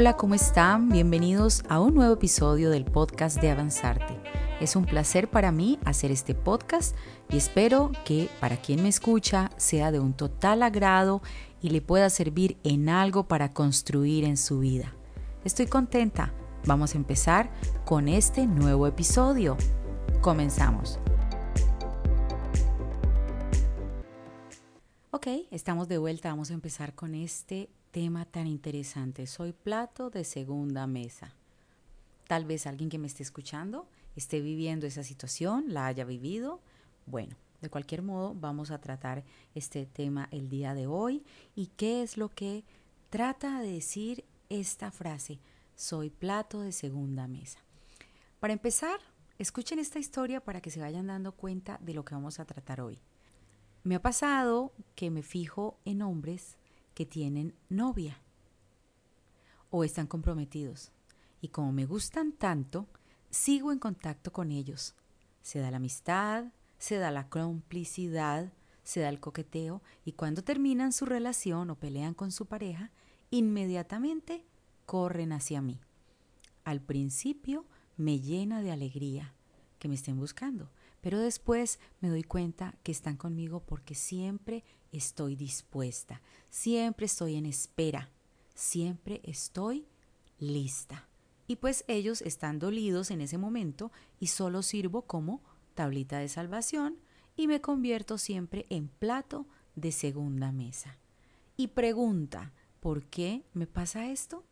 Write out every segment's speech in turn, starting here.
Hola, ¿cómo están? Bienvenidos a un nuevo episodio del podcast de Avanzarte. Es un placer para mí hacer este podcast y espero que para quien me escucha sea de un total agrado y le pueda servir en algo para construir en su vida. Estoy contenta. Vamos a empezar con este nuevo episodio. Comenzamos. Ok, estamos de vuelta. Vamos a empezar con este tema tan interesante. Soy plato de segunda mesa. Tal vez alguien que me esté escuchando esté viviendo esa situación, la haya vivido. Bueno, de cualquier modo vamos a tratar este tema el día de hoy y qué es lo que trata de decir esta frase, soy plato de segunda mesa. Para empezar, escuchen esta historia para que se vayan dando cuenta de lo que vamos a tratar hoy. Me ha pasado que me fijo en hombres que tienen novia o están comprometidos y como me gustan tanto, sigo en contacto con ellos. Se da la amistad, se da la complicidad, se da el coqueteo y cuando terminan su relación o pelean con su pareja, inmediatamente corren hacia mí. Al principio me llena de alegría que me estén buscando, pero después me doy cuenta que están conmigo porque siempre estoy dispuesta, siempre estoy en espera, siempre estoy lista y pues ellos están dolidos en ese momento y solo sirvo como tablita de salvación y me convierto siempre en plato de segunda mesa. Y pregunta, ¿por qué me pasa esto?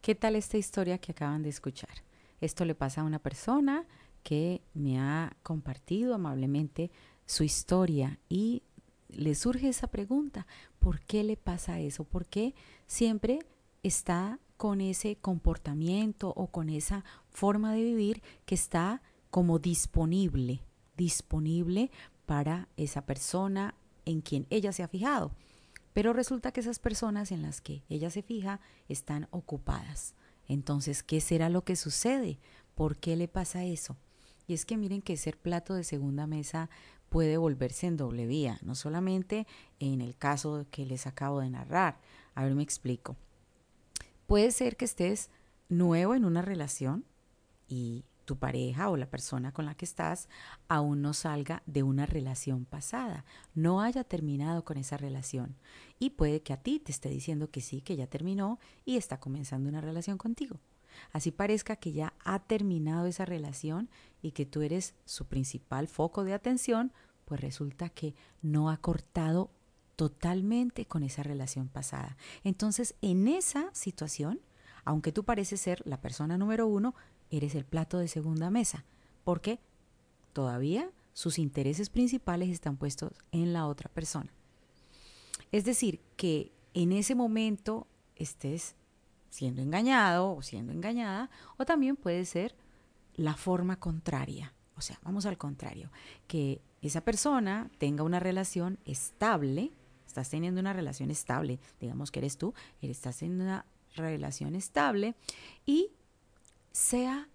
¿Qué tal esta historia que acaban de escuchar? Esto le pasa a una persona que me ha compartido amablemente su historia y le surge esa pregunta, ¿por qué le pasa eso? ¿Por qué siempre está con ese comportamiento o con esa forma de vivir que está como disponible, disponible para esa persona en quien ella se ha fijado. Pero resulta que esas personas en las que ella se fija están ocupadas. Entonces, ¿qué será lo que sucede? ¿Por qué le pasa eso? Y es que miren que ser plato de segunda mesa puede volverse en doble vía, no solamente en el caso que les acabo de narrar. A ver, me explico. Puede ser que estés nuevo en una relación y tu pareja o la persona con la que estás aún no salga de una relación pasada, no haya terminado con esa relación. Y puede que a ti te esté diciendo que sí, que ya terminó y está comenzando una relación contigo. Así parezca que ya ha terminado esa relación y que tú eres su principal foco de atención, pues resulta que no ha cortado totalmente con esa relación pasada. Entonces, en esa situación, aunque tú pareces ser la persona número uno, eres el plato de segunda mesa, porque todavía sus intereses principales están puestos en la otra persona. Es decir, que en ese momento estés siendo engañado o siendo engañada, o también puede ser la forma contraria. O sea, vamos al contrario, que esa persona tenga una relación estable estás teniendo una relación estable, digamos que eres tú, estás en una relación estable y sea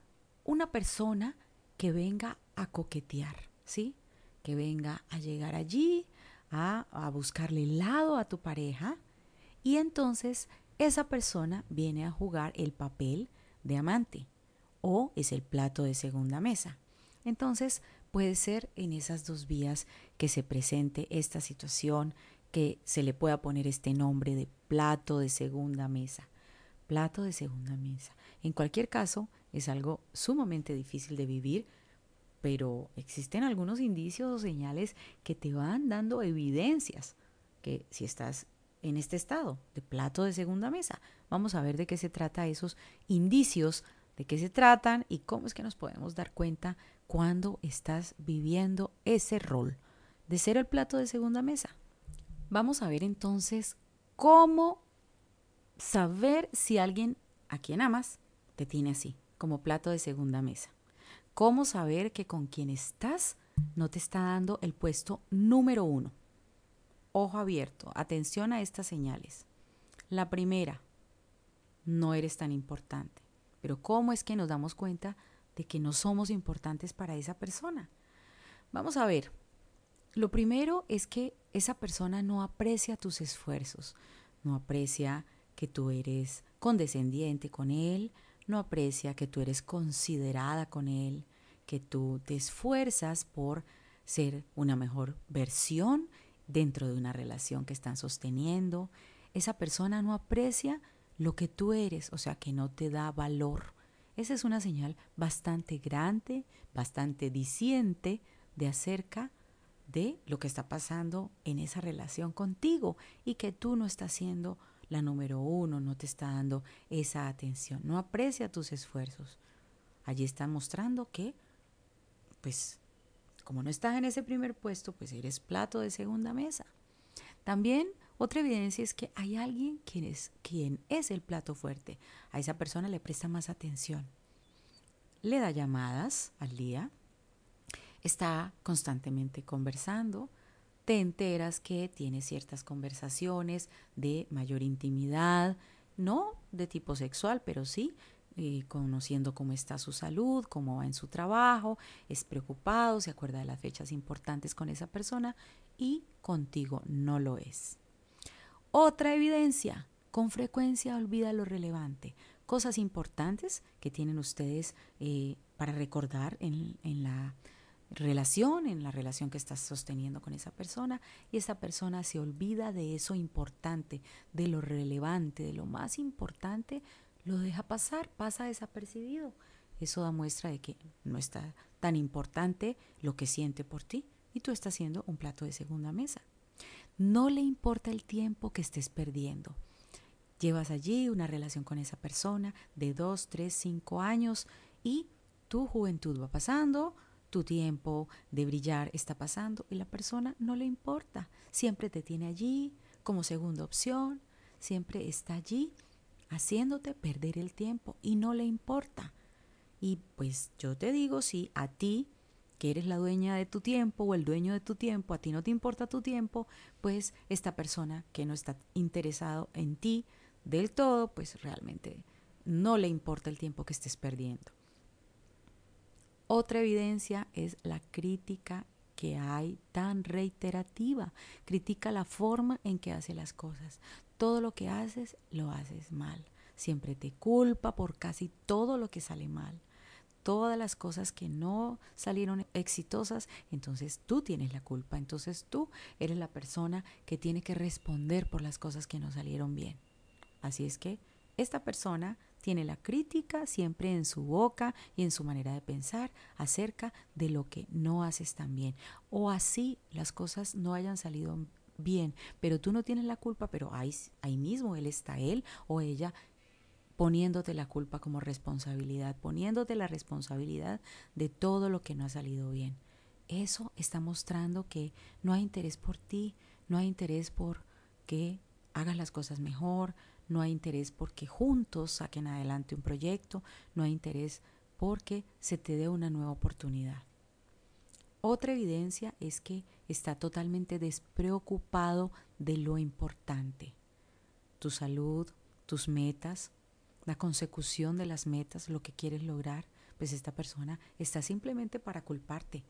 una persona que venga a coquetear, ¿sí? Que venga a llegar allí, a, a buscarle el lado a tu pareja y entonces esa persona viene a jugar el papel de amante o es el plato de segunda mesa. Entonces puede ser en esas dos vías que se presente esta situación que se le pueda poner este nombre de plato de segunda mesa. Plato de segunda mesa. En cualquier caso, es algo sumamente difícil de vivir, pero existen algunos indicios o señales que te van dando evidencias que si estás en este estado de plato de segunda mesa, vamos a ver de qué se trata esos indicios, de qué se tratan y cómo es que nos podemos dar cuenta cuando estás viviendo ese rol de ser el plato de segunda mesa. Vamos a ver entonces cómo saber si alguien a quien amas te tiene así, como plato de segunda mesa. Cómo saber que con quien estás no te está dando el puesto número uno. Ojo abierto, atención a estas señales. La primera, no eres tan importante. Pero ¿cómo es que nos damos cuenta de que no somos importantes para esa persona? Vamos a ver, lo primero es que esa persona no aprecia tus esfuerzos, no aprecia que tú eres condescendiente con él, no aprecia que tú eres considerada con él, que tú te esfuerzas por ser una mejor versión dentro de una relación que están sosteniendo. Esa persona no aprecia lo que tú eres, o sea, que no te da valor. Esa es una señal bastante grande, bastante diciente de acerca de lo que está pasando en esa relación contigo y que tú no estás siendo la número uno, no te está dando esa atención, no aprecia tus esfuerzos. Allí está mostrando que, pues, como no estás en ese primer puesto, pues eres plato de segunda mesa. También otra evidencia es que hay alguien quien es, quien es el plato fuerte. A esa persona le presta más atención. Le da llamadas al día. Está constantemente conversando. Te enteras que tiene ciertas conversaciones de mayor intimidad, no de tipo sexual, pero sí eh, conociendo cómo está su salud, cómo va en su trabajo, es preocupado, se acuerda de las fechas importantes con esa persona y contigo no lo es. Otra evidencia, con frecuencia olvida lo relevante, cosas importantes que tienen ustedes eh, para recordar en, en la relación, en la relación que estás sosteniendo con esa persona, y esa persona se olvida de eso importante, de lo relevante, de lo más importante, lo deja pasar, pasa desapercibido. Eso da muestra de que no está tan importante lo que siente por ti y tú estás siendo un plato de segunda mesa. No le importa el tiempo que estés perdiendo. Llevas allí una relación con esa persona de dos, tres, cinco años y tu juventud va pasando, tu tiempo de brillar está pasando y la persona no le importa. Siempre te tiene allí como segunda opción, siempre está allí haciéndote perder el tiempo y no le importa. Y pues yo te digo, si a ti que eres la dueña de tu tiempo o el dueño de tu tiempo, a ti no te importa tu tiempo, pues esta persona que no está interesado en ti del todo, pues realmente no le importa el tiempo que estés perdiendo. Otra evidencia es la crítica que hay tan reiterativa. Critica la forma en que hace las cosas. Todo lo que haces, lo haces mal. Siempre te culpa por casi todo lo que sale mal todas las cosas que no salieron exitosas, entonces tú tienes la culpa, entonces tú eres la persona que tiene que responder por las cosas que no salieron bien. Así es que esta persona tiene la crítica siempre en su boca y en su manera de pensar acerca de lo que no haces tan bien. O así las cosas no hayan salido bien, pero tú no tienes la culpa, pero ahí, ahí mismo él está, él o ella poniéndote la culpa como responsabilidad, poniéndote la responsabilidad de todo lo que no ha salido bien. Eso está mostrando que no hay interés por ti, no hay interés por que hagas las cosas mejor, no hay interés porque juntos saquen adelante un proyecto, no hay interés porque se te dé una nueva oportunidad. Otra evidencia es que está totalmente despreocupado de lo importante, tu salud, tus metas, la consecución de las metas, lo que quieres lograr, pues esta persona está simplemente para culparte,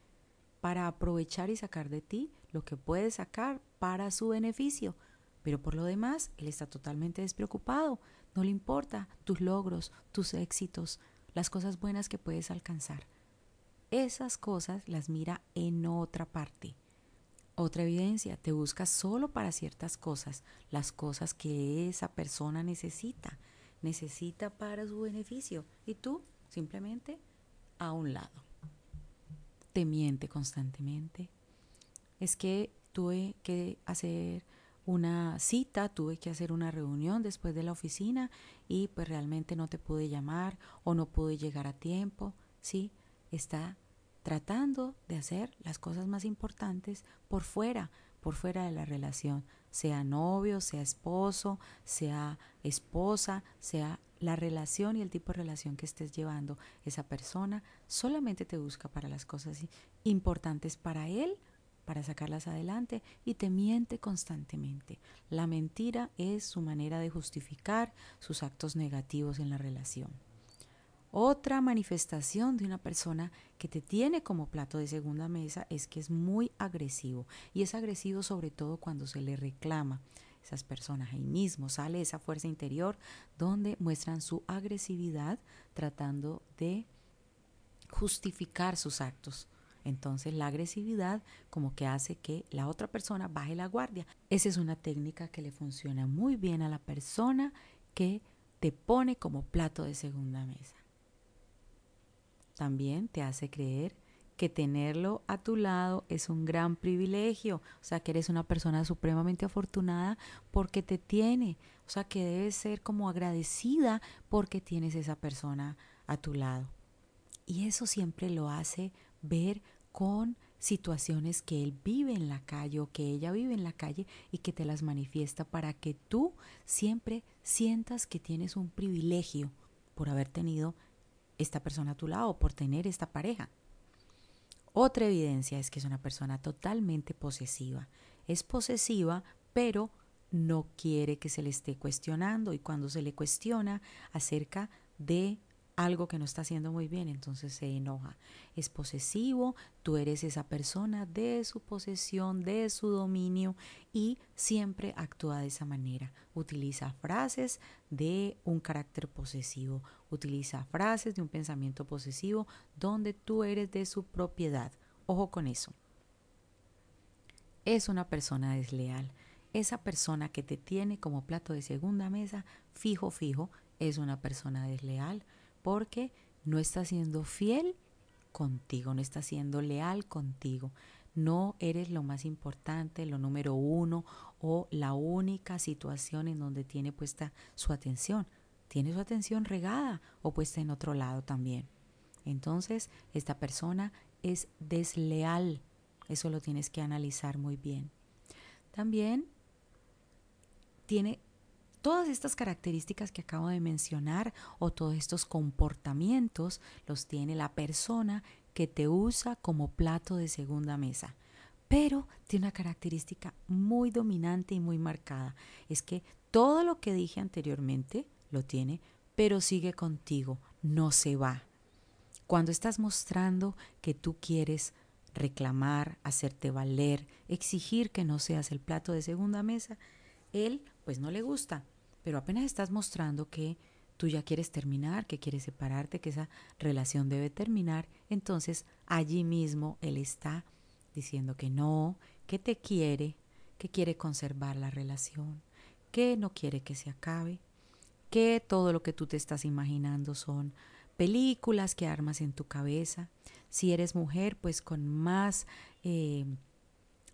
para aprovechar y sacar de ti lo que puede sacar para su beneficio. Pero por lo demás, él está totalmente despreocupado, no le importa tus logros, tus éxitos, las cosas buenas que puedes alcanzar. Esas cosas las mira en otra parte. Otra evidencia, te busca solo para ciertas cosas, las cosas que esa persona necesita necesita para su beneficio y tú simplemente a un lado. Te miente constantemente. Es que tuve que hacer una cita, tuve que hacer una reunión después de la oficina y pues realmente no te pude llamar o no pude llegar a tiempo. Sí, está tratando de hacer las cosas más importantes por fuera, por fuera de la relación, sea novio, sea esposo, sea esposa, sea la relación y el tipo de relación que estés llevando, esa persona solamente te busca para las cosas importantes para él, para sacarlas adelante y te miente constantemente. La mentira es su manera de justificar sus actos negativos en la relación. Otra manifestación de una persona que te tiene como plato de segunda mesa es que es muy agresivo y es agresivo sobre todo cuando se le reclama. esas personas ahí mismo sale esa fuerza interior donde muestran su agresividad tratando de justificar sus actos. Entonces la agresividad como que hace que la otra persona baje la guardia. Esa es una técnica que le funciona muy bien a la persona que te pone como plato de segunda mesa. También te hace creer que tenerlo a tu lado es un gran privilegio, o sea, que eres una persona supremamente afortunada porque te tiene, o sea, que debes ser como agradecida porque tienes esa persona a tu lado. Y eso siempre lo hace ver con situaciones que él vive en la calle o que ella vive en la calle y que te las manifiesta para que tú siempre sientas que tienes un privilegio por haber tenido esta persona a tu lado, por tener esta pareja. Otra evidencia es que es una persona totalmente posesiva. Es posesiva, pero no quiere que se le esté cuestionando y cuando se le cuestiona acerca de algo que no está haciendo muy bien, entonces se enoja. Es posesivo, tú eres esa persona de su posesión, de su dominio y siempre actúa de esa manera. Utiliza frases de un carácter posesivo, utiliza frases de un pensamiento posesivo donde tú eres de su propiedad. Ojo con eso. Es una persona desleal. Esa persona que te tiene como plato de segunda mesa, fijo, fijo, es una persona desleal porque no está siendo fiel contigo, no está siendo leal contigo. No eres lo más importante, lo número uno o la única situación en donde tiene puesta su atención. Tiene su atención regada o puesta en otro lado también. Entonces, esta persona es desleal. Eso lo tienes que analizar muy bien. También tiene Todas estas características que acabo de mencionar o todos estos comportamientos los tiene la persona que te usa como plato de segunda mesa. Pero tiene una característica muy dominante y muy marcada. Es que todo lo que dije anteriormente lo tiene, pero sigue contigo, no se va. Cuando estás mostrando que tú quieres reclamar, hacerte valer, exigir que no seas el plato de segunda mesa, él pues no le gusta pero apenas estás mostrando que tú ya quieres terminar, que quieres separarte, que esa relación debe terminar, entonces allí mismo él está diciendo que no, que te quiere, que quiere conservar la relación, que no quiere que se acabe, que todo lo que tú te estás imaginando son películas que armas en tu cabeza. Si eres mujer, pues con más eh,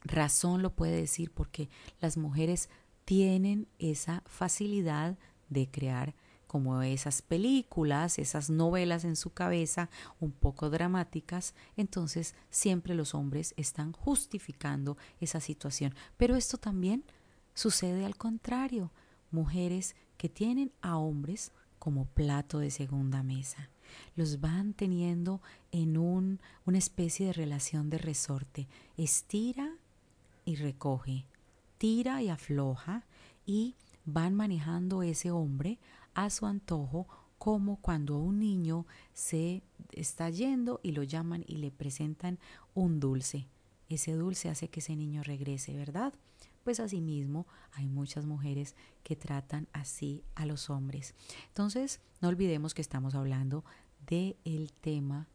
razón lo puede decir porque las mujeres tienen esa facilidad de crear como esas películas, esas novelas en su cabeza un poco dramáticas, entonces siempre los hombres están justificando esa situación. Pero esto también sucede al contrario, mujeres que tienen a hombres como plato de segunda mesa. Los van teniendo en un, una especie de relación de resorte. Estira y recoge, tira y afloja y van manejando ese hombre a su antojo como cuando un niño se está yendo y lo llaman y le presentan un dulce. Ese dulce hace que ese niño regrese, ¿verdad? Pues asimismo hay muchas mujeres que tratan así a los hombres. Entonces, no olvidemos que estamos hablando del el tema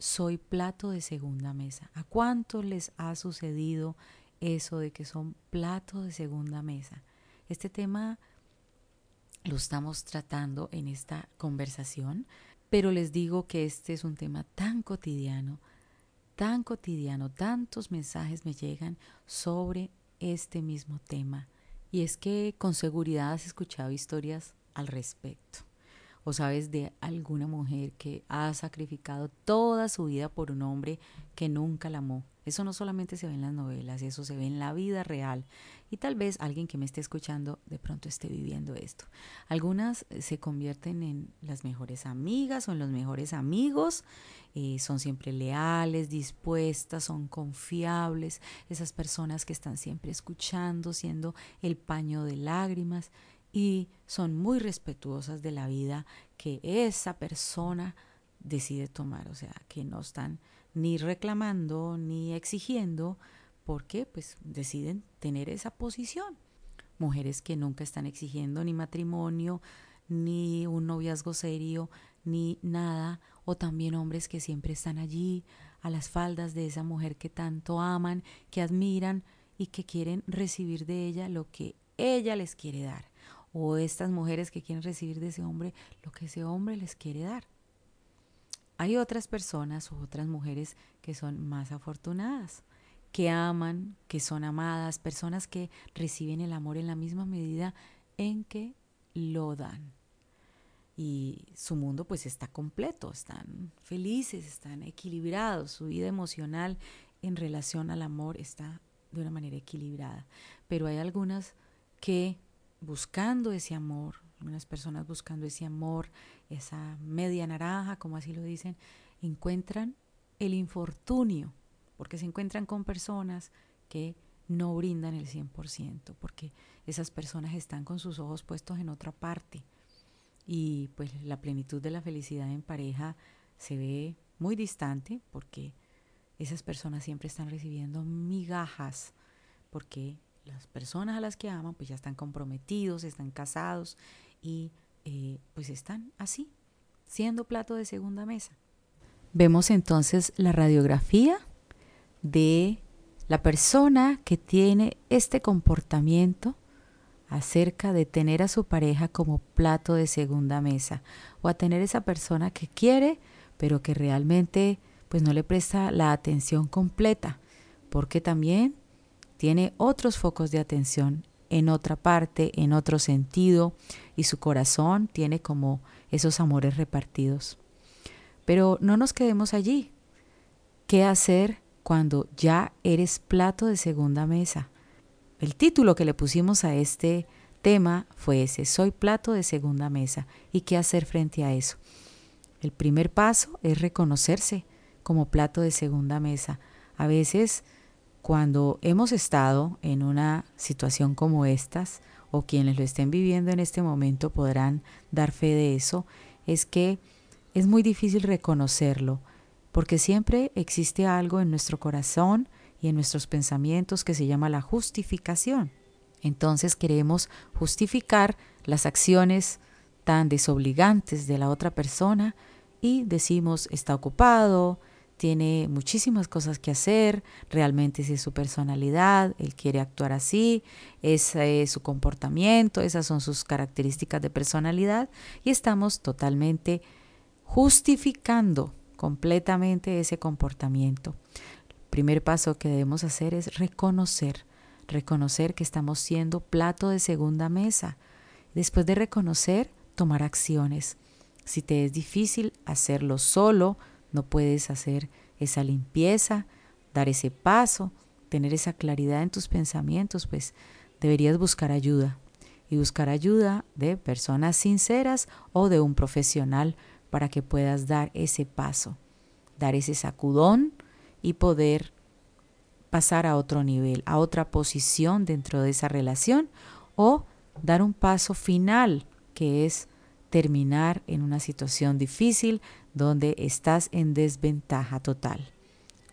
soy plato de segunda mesa. ¿A cuántos les ha sucedido eso de que son platos de segunda mesa. Este tema lo estamos tratando en esta conversación, pero les digo que este es un tema tan cotidiano, tan cotidiano, tantos mensajes me llegan sobre este mismo tema. Y es que con seguridad has escuchado historias al respecto. O sabes de alguna mujer que ha sacrificado toda su vida por un hombre que nunca la amó eso no solamente se ve en las novelas, eso se ve en la vida real. Y tal vez alguien que me esté escuchando de pronto esté viviendo esto. Algunas eh, se convierten en las mejores amigas o en los mejores amigos. Eh, son siempre leales, dispuestas, son confiables. Esas personas que están siempre escuchando, siendo el paño de lágrimas. Y son muy respetuosas de la vida que esa persona decide tomar. O sea, que no están ni reclamando ni exigiendo, porque pues deciden tener esa posición. mujeres que nunca están exigiendo ni matrimonio, ni un noviazgo serio, ni nada, o también hombres que siempre están allí a las faldas de esa mujer que tanto aman, que admiran y que quieren recibir de ella lo que ella les quiere dar, o estas mujeres que quieren recibir de ese hombre lo que ese hombre les quiere dar. Hay otras personas o otras mujeres que son más afortunadas, que aman, que son amadas, personas que reciben el amor en la misma medida en que lo dan. Y su mundo pues está completo, están felices, están equilibrados, su vida emocional en relación al amor está de una manera equilibrada. Pero hay algunas que buscando ese amor, algunas personas buscando ese amor, esa media naranja, como así lo dicen, encuentran el infortunio, porque se encuentran con personas que no brindan el 100%, porque esas personas están con sus ojos puestos en otra parte. Y pues la plenitud de la felicidad en pareja se ve muy distante porque esas personas siempre están recibiendo migajas, porque las personas a las que aman pues ya están comprometidos, están casados y eh, pues están así, siendo plato de segunda mesa. Vemos entonces la radiografía de la persona que tiene este comportamiento acerca de tener a su pareja como plato de segunda mesa o a tener esa persona que quiere pero que realmente pues no le presta la atención completa porque también tiene otros focos de atención en otra parte, en otro sentido, y su corazón tiene como esos amores repartidos. Pero no nos quedemos allí. ¿Qué hacer cuando ya eres plato de segunda mesa? El título que le pusimos a este tema fue ese, soy plato de segunda mesa. ¿Y qué hacer frente a eso? El primer paso es reconocerse como plato de segunda mesa. A veces cuando hemos estado en una situación como estas, o quienes lo estén viviendo en este momento podrán dar fe de eso, es que es muy difícil reconocerlo, porque siempre existe algo en nuestro corazón y en nuestros pensamientos que se llama la justificación. Entonces queremos justificar las acciones tan desobligantes de la otra persona y decimos está ocupado, tiene muchísimas cosas que hacer, realmente esa es su personalidad, él quiere actuar así, ese es su comportamiento, esas son sus características de personalidad y estamos totalmente justificando completamente ese comportamiento. El primer paso que debemos hacer es reconocer, reconocer que estamos siendo plato de segunda mesa. Después de reconocer, tomar acciones. Si te es difícil hacerlo solo, no puedes hacer esa limpieza, dar ese paso, tener esa claridad en tus pensamientos, pues deberías buscar ayuda. Y buscar ayuda de personas sinceras o de un profesional para que puedas dar ese paso, dar ese sacudón y poder pasar a otro nivel, a otra posición dentro de esa relación o dar un paso final que es terminar en una situación difícil donde estás en desventaja total.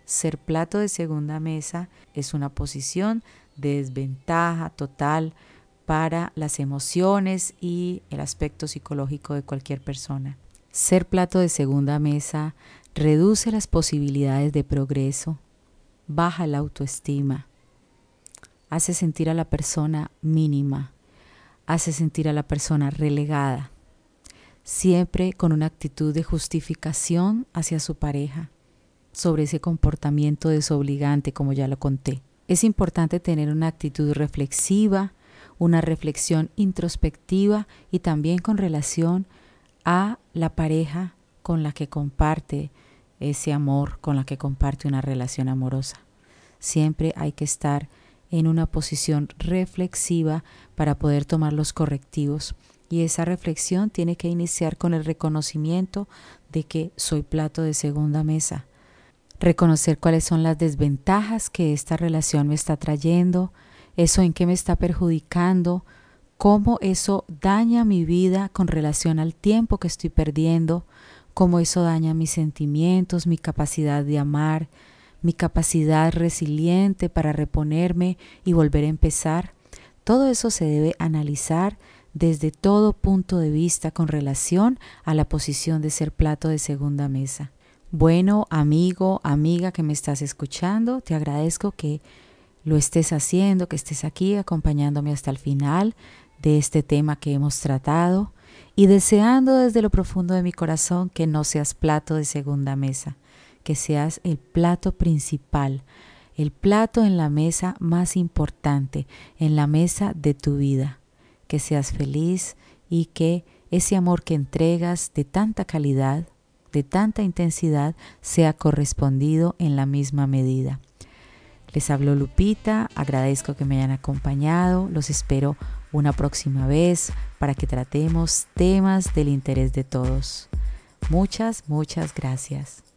Ser plato de segunda mesa es una posición de desventaja total para las emociones y el aspecto psicológico de cualquier persona. Ser plato de segunda mesa reduce las posibilidades de progreso, baja la autoestima, hace sentir a la persona mínima, hace sentir a la persona relegada, siempre con una actitud de justificación hacia su pareja sobre ese comportamiento desobligante, como ya lo conté. Es importante tener una actitud reflexiva, una reflexión introspectiva y también con relación a la pareja con la que comparte ese amor, con la que comparte una relación amorosa. Siempre hay que estar en una posición reflexiva para poder tomar los correctivos y esa reflexión tiene que iniciar con el reconocimiento de que soy plato de segunda mesa. Reconocer cuáles son las desventajas que esta relación me está trayendo, eso en qué me está perjudicando, cómo eso daña mi vida con relación al tiempo que estoy perdiendo, cómo eso daña mis sentimientos, mi capacidad de amar, mi capacidad resiliente para reponerme y volver a empezar Todo eso se debe analizar desde todo punto de vista con relación a la posición de ser plato de segunda mesa. Bueno, amigo, amiga que me estás escuchando, te agradezco que lo estés haciendo, que estés aquí acompañándome hasta el final de este tema que hemos tratado y deseando desde lo profundo de mi corazón que no seas plato de segunda mesa, que seas el plato principal, el plato en la mesa más importante, en la mesa de tu vida, que seas feliz y que ese amor que entregas de tanta calidad, de tanta intensidad, sea correspondido en la misma medida. Les hablo Lupita, agradezco que me hayan acompañado, los espero una próxima vez para que tratemos temas del interés de todos. Muchas, muchas gracias.